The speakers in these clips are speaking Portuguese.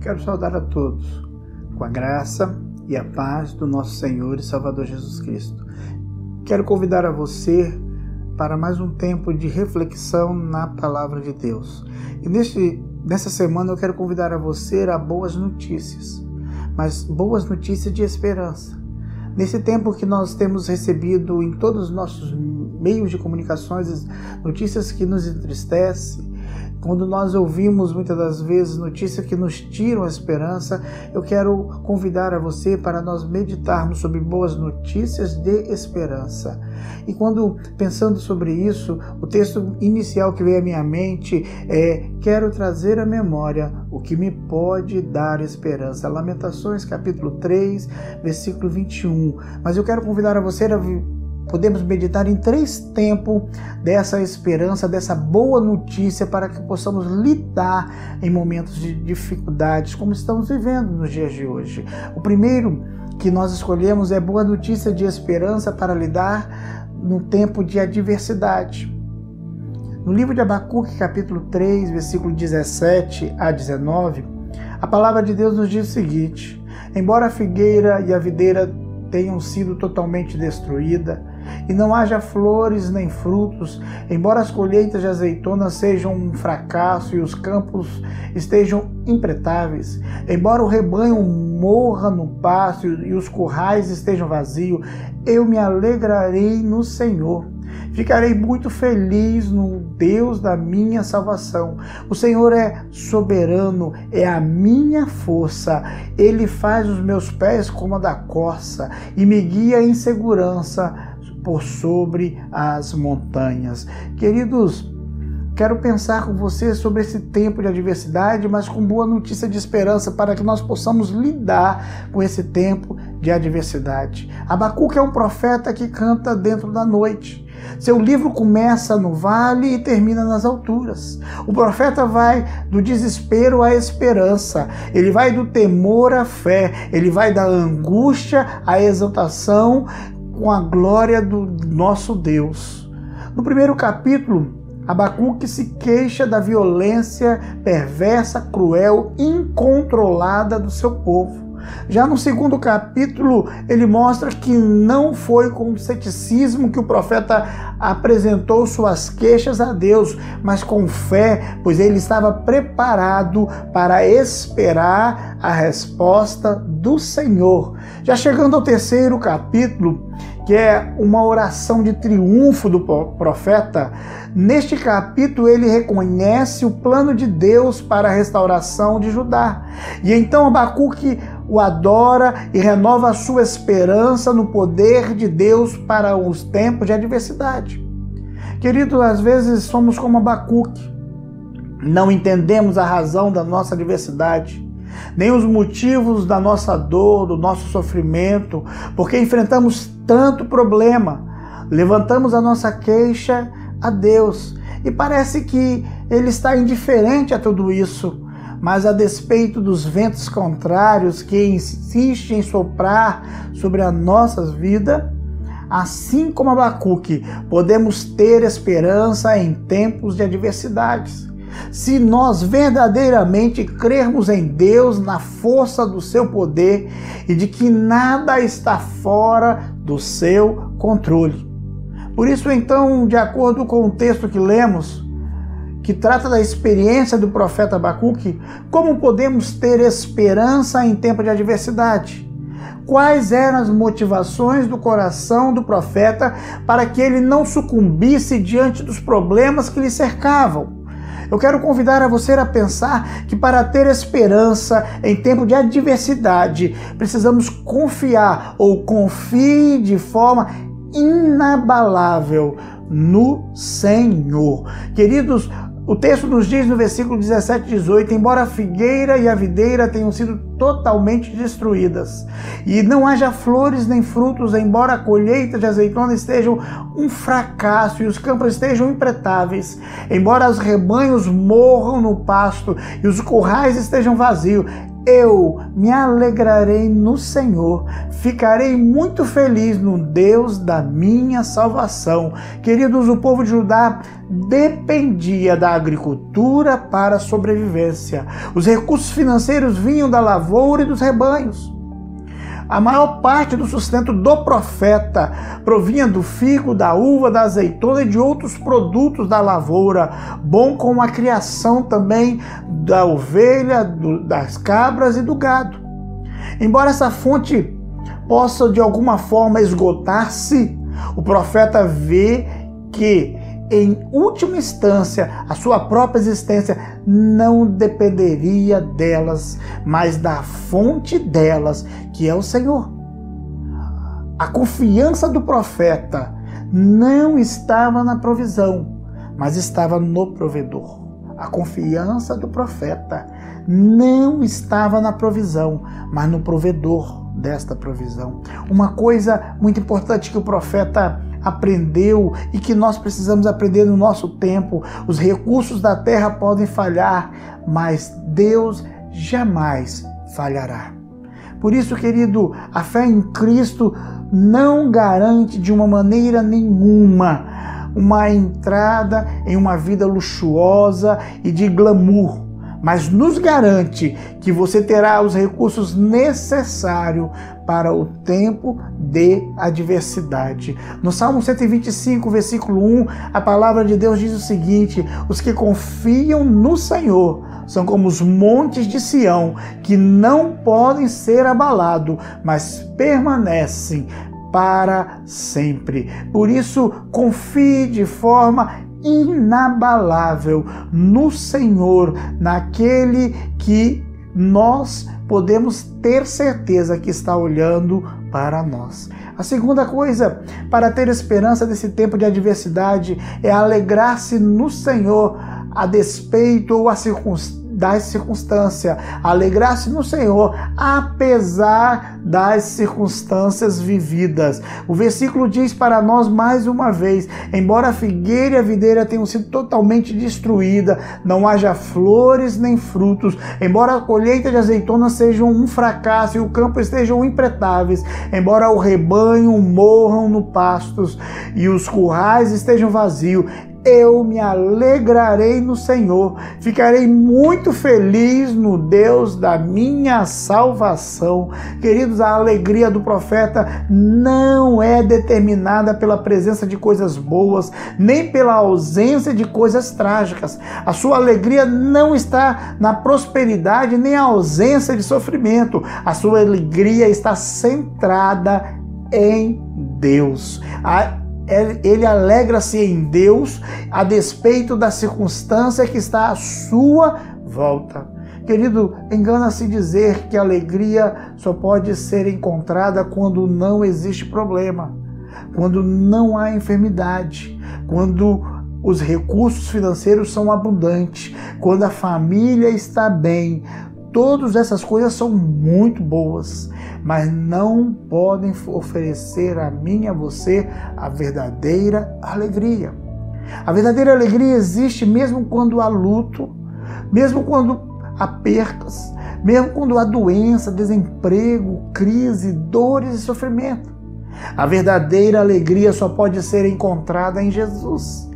Quero saudar a todos com a graça e a paz do nosso Senhor e Salvador Jesus Cristo. Quero convidar a você para mais um tempo de reflexão na palavra de Deus. E neste, nessa semana eu quero convidar a você a boas notícias, mas boas notícias de esperança. Nesse tempo que nós temos recebido em todos os nossos meios de comunicações notícias que nos entristecem, quando nós ouvimos muitas das vezes notícias que nos tiram a esperança, eu quero convidar a você para nós meditarmos sobre boas notícias de esperança. E quando pensando sobre isso, o texto inicial que veio à minha mente é: Quero trazer à memória o que me pode dar esperança. Lamentações, capítulo 3, versículo 21. Mas eu quero convidar a você a podemos meditar em três tempos dessa esperança, dessa boa notícia, para que possamos lidar em momentos de dificuldades, como estamos vivendo nos dias de hoje. O primeiro que nós escolhemos é boa notícia de esperança para lidar no tempo de adversidade. No livro de Abacuque, capítulo 3, versículo 17 a 19, a palavra de Deus nos diz o seguinte: Embora a figueira e a videira tenham sido totalmente destruídas, e não haja flores nem frutos, embora as colheitas de azeitonas sejam um fracasso e os campos estejam impretáveis, embora o rebanho morra no pasto e os currais estejam vazios, eu me alegrarei no Senhor. Ficarei muito feliz no Deus da minha salvação. O Senhor é soberano, é a minha força. Ele faz os meus pés como a da corça e me guia em segurança por sobre as montanhas. Queridos, quero pensar com você sobre esse tempo de adversidade, mas com boa notícia de esperança para que nós possamos lidar com esse tempo de adversidade. Abacuque é um profeta que canta dentro da noite. Seu livro começa no vale e termina nas alturas. O profeta vai do desespero à esperança, ele vai do temor à fé, ele vai da angústia à exaltação com a glória do nosso Deus. No primeiro capítulo, Abacuque se queixa da violência perversa, cruel, incontrolada do seu povo. Já no segundo capítulo, ele mostra que não foi com ceticismo que o profeta apresentou suas queixas a Deus, mas com fé, pois ele estava preparado para esperar a resposta do Senhor. Já chegando ao terceiro capítulo, que é uma oração de triunfo do profeta, neste capítulo ele reconhece o plano de Deus para a restauração de Judá. E então Abacuque o adora e renova a sua esperança no poder de Deus para os tempos de adversidade. Queridos, às vezes somos como Abacuque, não entendemos a razão da nossa adversidade nem os motivos da nossa dor, do nosso sofrimento, porque enfrentamos tanto problema. Levantamos a nossa queixa a Deus e parece que Ele está indiferente a tudo isso. Mas a despeito dos ventos contrários que insistem em soprar sobre a nossa vida, assim como Abacuque, podemos ter esperança em tempos de adversidades se nós verdadeiramente crermos em Deus, na força do seu poder e de que nada está fora do seu controle. Por isso, então, de acordo com o texto que lemos, que trata da experiência do profeta Abacuque, como podemos ter esperança em tempo de adversidade? Quais eram as motivações do coração do profeta para que ele não sucumbisse diante dos problemas que lhe cercavam? Eu quero convidar a você a pensar que para ter esperança em tempo de adversidade, precisamos confiar ou confie de forma inabalável no Senhor. Queridos, o texto nos diz no versículo 17 e 18: Embora a figueira e a videira tenham sido totalmente destruídas, e não haja flores nem frutos, embora a colheita de azeitona estejam um fracasso e os campos estejam impretáveis, embora os rebanhos morram no pasto e os currais estejam vazios, eu me alegrarei no Senhor, ficarei muito feliz no Deus da minha salvação. Queridos, o povo de Judá dependia da agricultura para a sobrevivência. Os recursos financeiros vinham da lavoura e dos rebanhos. A maior parte do sustento do profeta provinha do figo, da uva, da azeitona e de outros produtos da lavoura, bom como a criação também da ovelha, do, das cabras e do gado. Embora essa fonte possa de alguma forma esgotar-se, o profeta vê que em última instância, a sua própria existência não dependeria delas, mas da fonte delas, que é o Senhor. A confiança do profeta não estava na provisão, mas estava no provedor. A confiança do profeta não estava na provisão, mas no provedor desta provisão. Uma coisa muito importante que o profeta aprendeu e que nós precisamos aprender no nosso tempo. Os recursos da terra podem falhar, mas Deus jamais falhará. Por isso, querido, a fé em Cristo não garante de uma maneira nenhuma uma entrada em uma vida luxuosa e de glamour mas nos garante que você terá os recursos necessários para o tempo de adversidade. No Salmo 125, versículo 1, a palavra de Deus diz o seguinte: Os que confiam no Senhor são como os montes de Sião, que não podem ser abalados, mas permanecem para sempre. Por isso, confie de forma inabalável no Senhor, naquele que nós podemos ter certeza que está olhando para nós. A segunda coisa, para ter esperança nesse tempo de adversidade, é alegrar-se no Senhor a despeito ou a circunstância das circunstâncias, alegrar-se no Senhor, apesar das circunstâncias vividas. O versículo diz para nós mais uma vez: embora a figueira e a videira tenham sido totalmente destruída, não haja flores nem frutos, embora a colheita de azeitonas seja um fracasso e o campo estejam impretáveis, embora o rebanho morram no pastos e os currais estejam vazios, eu me alegrarei no Senhor, ficarei muito feliz no Deus da minha salvação. Queridos, a alegria do profeta não é determinada pela presença de coisas boas, nem pela ausência de coisas trágicas. A sua alegria não está na prosperidade, nem a ausência de sofrimento. A sua alegria está centrada em Deus. A ele alegra-se em Deus a despeito da circunstância que está à sua volta. Querido, engana-se dizer que a alegria só pode ser encontrada quando não existe problema, quando não há enfermidade, quando os recursos financeiros são abundantes, quando a família está bem, Todas essas coisas são muito boas, mas não podem oferecer a mim e a você a verdadeira alegria. A verdadeira alegria existe mesmo quando há luto, mesmo quando há percas, mesmo quando há doença, desemprego, crise, dores e sofrimento. A verdadeira alegria só pode ser encontrada em Jesus.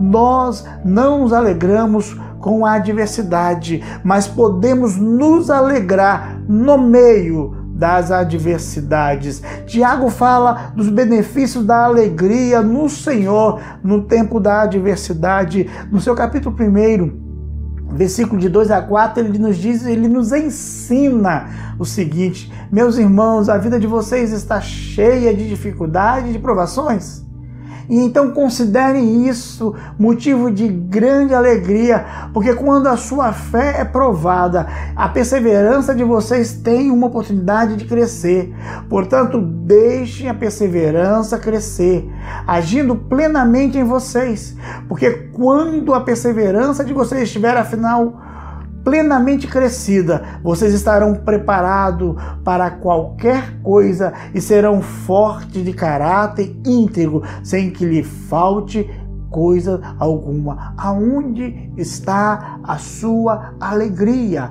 Nós não nos alegramos com a adversidade, mas podemos nos alegrar no meio das adversidades. Tiago fala dos benefícios da alegria no Senhor no tempo da adversidade. No seu capítulo 1, versículo de 2 a 4, ele nos diz, ele nos ensina o seguinte: Meus irmãos, a vida de vocês está cheia de dificuldades e de provações. E então considerem isso motivo de grande alegria, porque quando a sua fé é provada, a perseverança de vocês tem uma oportunidade de crescer. Portanto, deixem a perseverança crescer, agindo plenamente em vocês, porque quando a perseverança de vocês estiver afinal plenamente crescida, vocês estarão preparados para qualquer coisa e serão fortes de caráter íntegro, sem que lhe falte coisa alguma. Aonde está a sua alegria?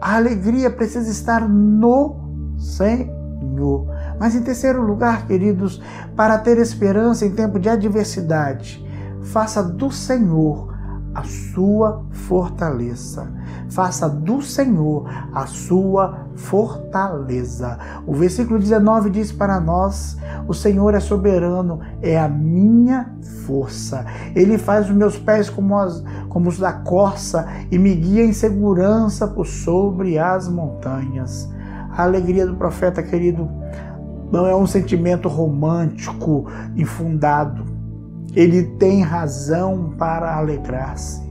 A alegria precisa estar no Senhor. Mas em terceiro lugar, queridos, para ter esperança em tempo de adversidade, faça do Senhor a sua fortaleza. Faça do Senhor a sua fortaleza. O versículo 19 diz para nós: O Senhor é soberano, é a minha força. Ele faz os meus pés como, as, como os da corça e me guia em segurança por sobre as montanhas. A alegria do profeta, querido, não é um sentimento romântico infundado. Ele tem razão para alegrar-se.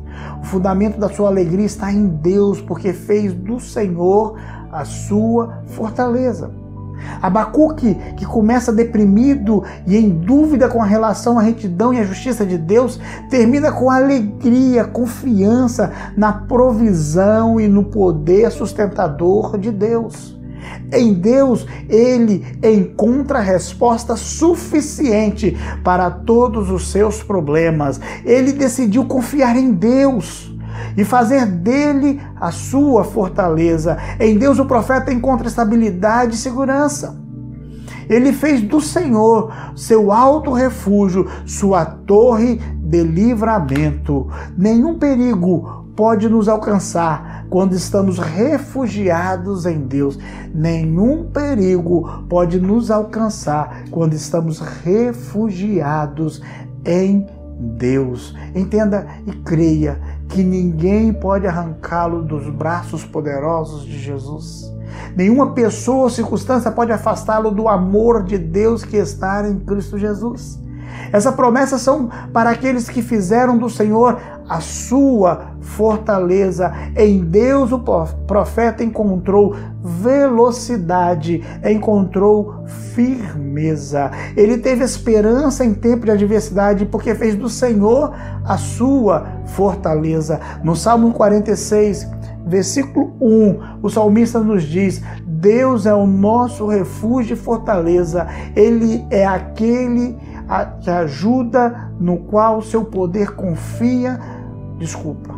O fundamento da sua alegria está em Deus, porque fez do Senhor a sua fortaleza. Abacuque, que começa deprimido e em dúvida com a relação à retidão e à justiça de Deus, termina com alegria, confiança na provisão e no poder sustentador de Deus. Em Deus, ele encontra resposta suficiente para todos os seus problemas. Ele decidiu confiar em Deus e fazer dele a sua fortaleza. Em Deus, o profeta encontra estabilidade e segurança. Ele fez do Senhor seu alto refúgio, sua torre de livramento. Nenhum perigo pode nos alcançar quando estamos refugiados em Deus. Nenhum perigo pode nos alcançar quando estamos refugiados em Deus. Entenda e creia que ninguém pode arrancá-lo dos braços poderosos de Jesus. Nenhuma pessoa ou circunstância pode afastá-lo do amor de Deus que está em Cristo Jesus. Essas promessas são para aqueles que fizeram do Senhor a sua fortaleza. Em Deus o profeta encontrou velocidade, encontrou firmeza. Ele teve esperança em tempo de adversidade porque fez do Senhor a sua fortaleza. No Salmo 46, versículo 1, o salmista nos diz: Deus é o nosso refúgio e fortaleza. Ele é aquele que ajuda no qual seu poder confia. Desculpa.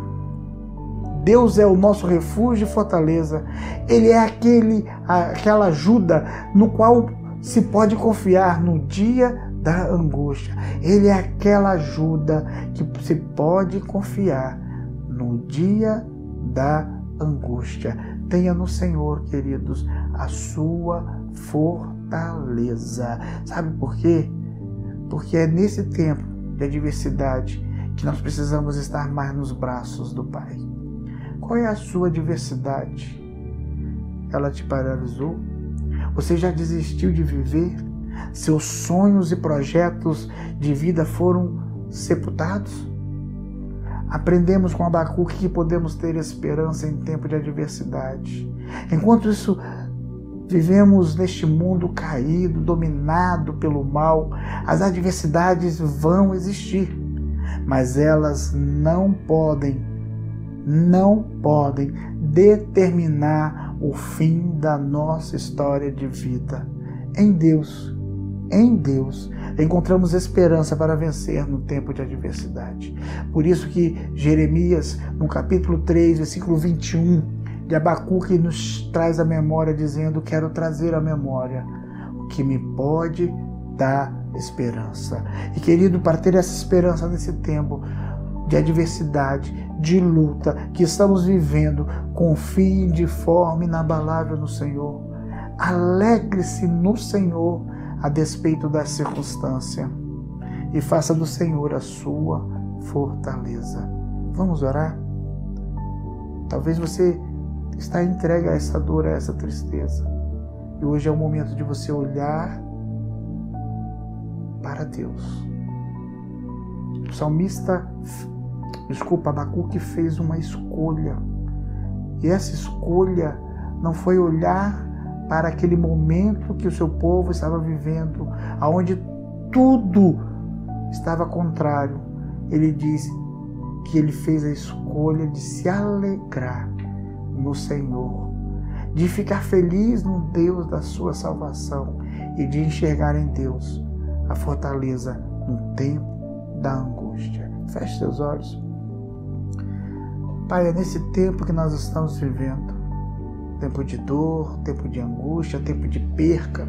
Deus é o nosso refúgio e fortaleza. Ele é aquele, aquela ajuda no qual se pode confiar no dia da angústia. Ele é aquela ajuda que se pode confiar no dia da angústia. Tenha no Senhor, queridos, a sua fortaleza. Sabe por quê? Porque é nesse tempo de adversidade que nós precisamos estar mais nos braços do Pai. Qual é a sua adversidade? Ela te paralisou? Você já desistiu de viver? Seus sonhos e projetos de vida foram sepultados? Aprendemos com Abacuque que podemos ter esperança em tempo de adversidade. Enquanto isso Vivemos neste mundo caído, dominado pelo mal. As adversidades vão existir, mas elas não podem, não podem determinar o fim da nossa história de vida. Em Deus, em Deus, encontramos esperança para vencer no tempo de adversidade. Por isso que Jeremias, no capítulo 3, versículo 21, de Abacuque nos traz a memória, dizendo: Quero trazer a memória o que me pode dar esperança. E querido, para ter essa esperança nesse tempo de adversidade, de luta que estamos vivendo, confie de forma inabalável no Senhor. Alegre-se no Senhor a despeito da circunstância e faça do Senhor a sua fortaleza. Vamos orar? Talvez você está entregue a essa dor, a essa tristeza. E hoje é o momento de você olhar para Deus. O salmista, desculpa, Abacuque fez uma escolha. E essa escolha não foi olhar para aquele momento que o seu povo estava vivendo, aonde tudo estava contrário. Ele diz que ele fez a escolha de se alegrar no Senhor, de ficar feliz no Deus da sua salvação e de enxergar em Deus a fortaleza no tempo da angústia. Feche seus olhos. Pai, é nesse tempo que nós estamos vivendo, tempo de dor, tempo de angústia, tempo de perca,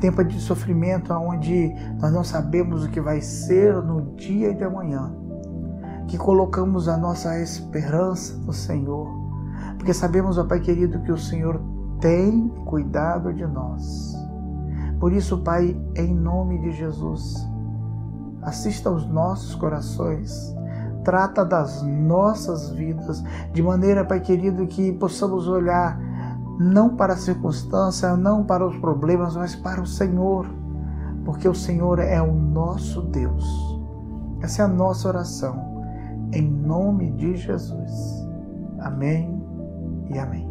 tempo de sofrimento onde nós não sabemos o que vai ser no dia de amanhã, que colocamos a nossa esperança no Senhor, porque sabemos, ó Pai querido, que o Senhor tem cuidado de nós. Por isso, Pai, em nome de Jesus, assista aos nossos corações, trata das nossas vidas, de maneira, Pai querido, que possamos olhar não para a circunstância, não para os problemas, mas para o Senhor, porque o Senhor é o nosso Deus. Essa é a nossa oração, em nome de Jesus. Amém e amém.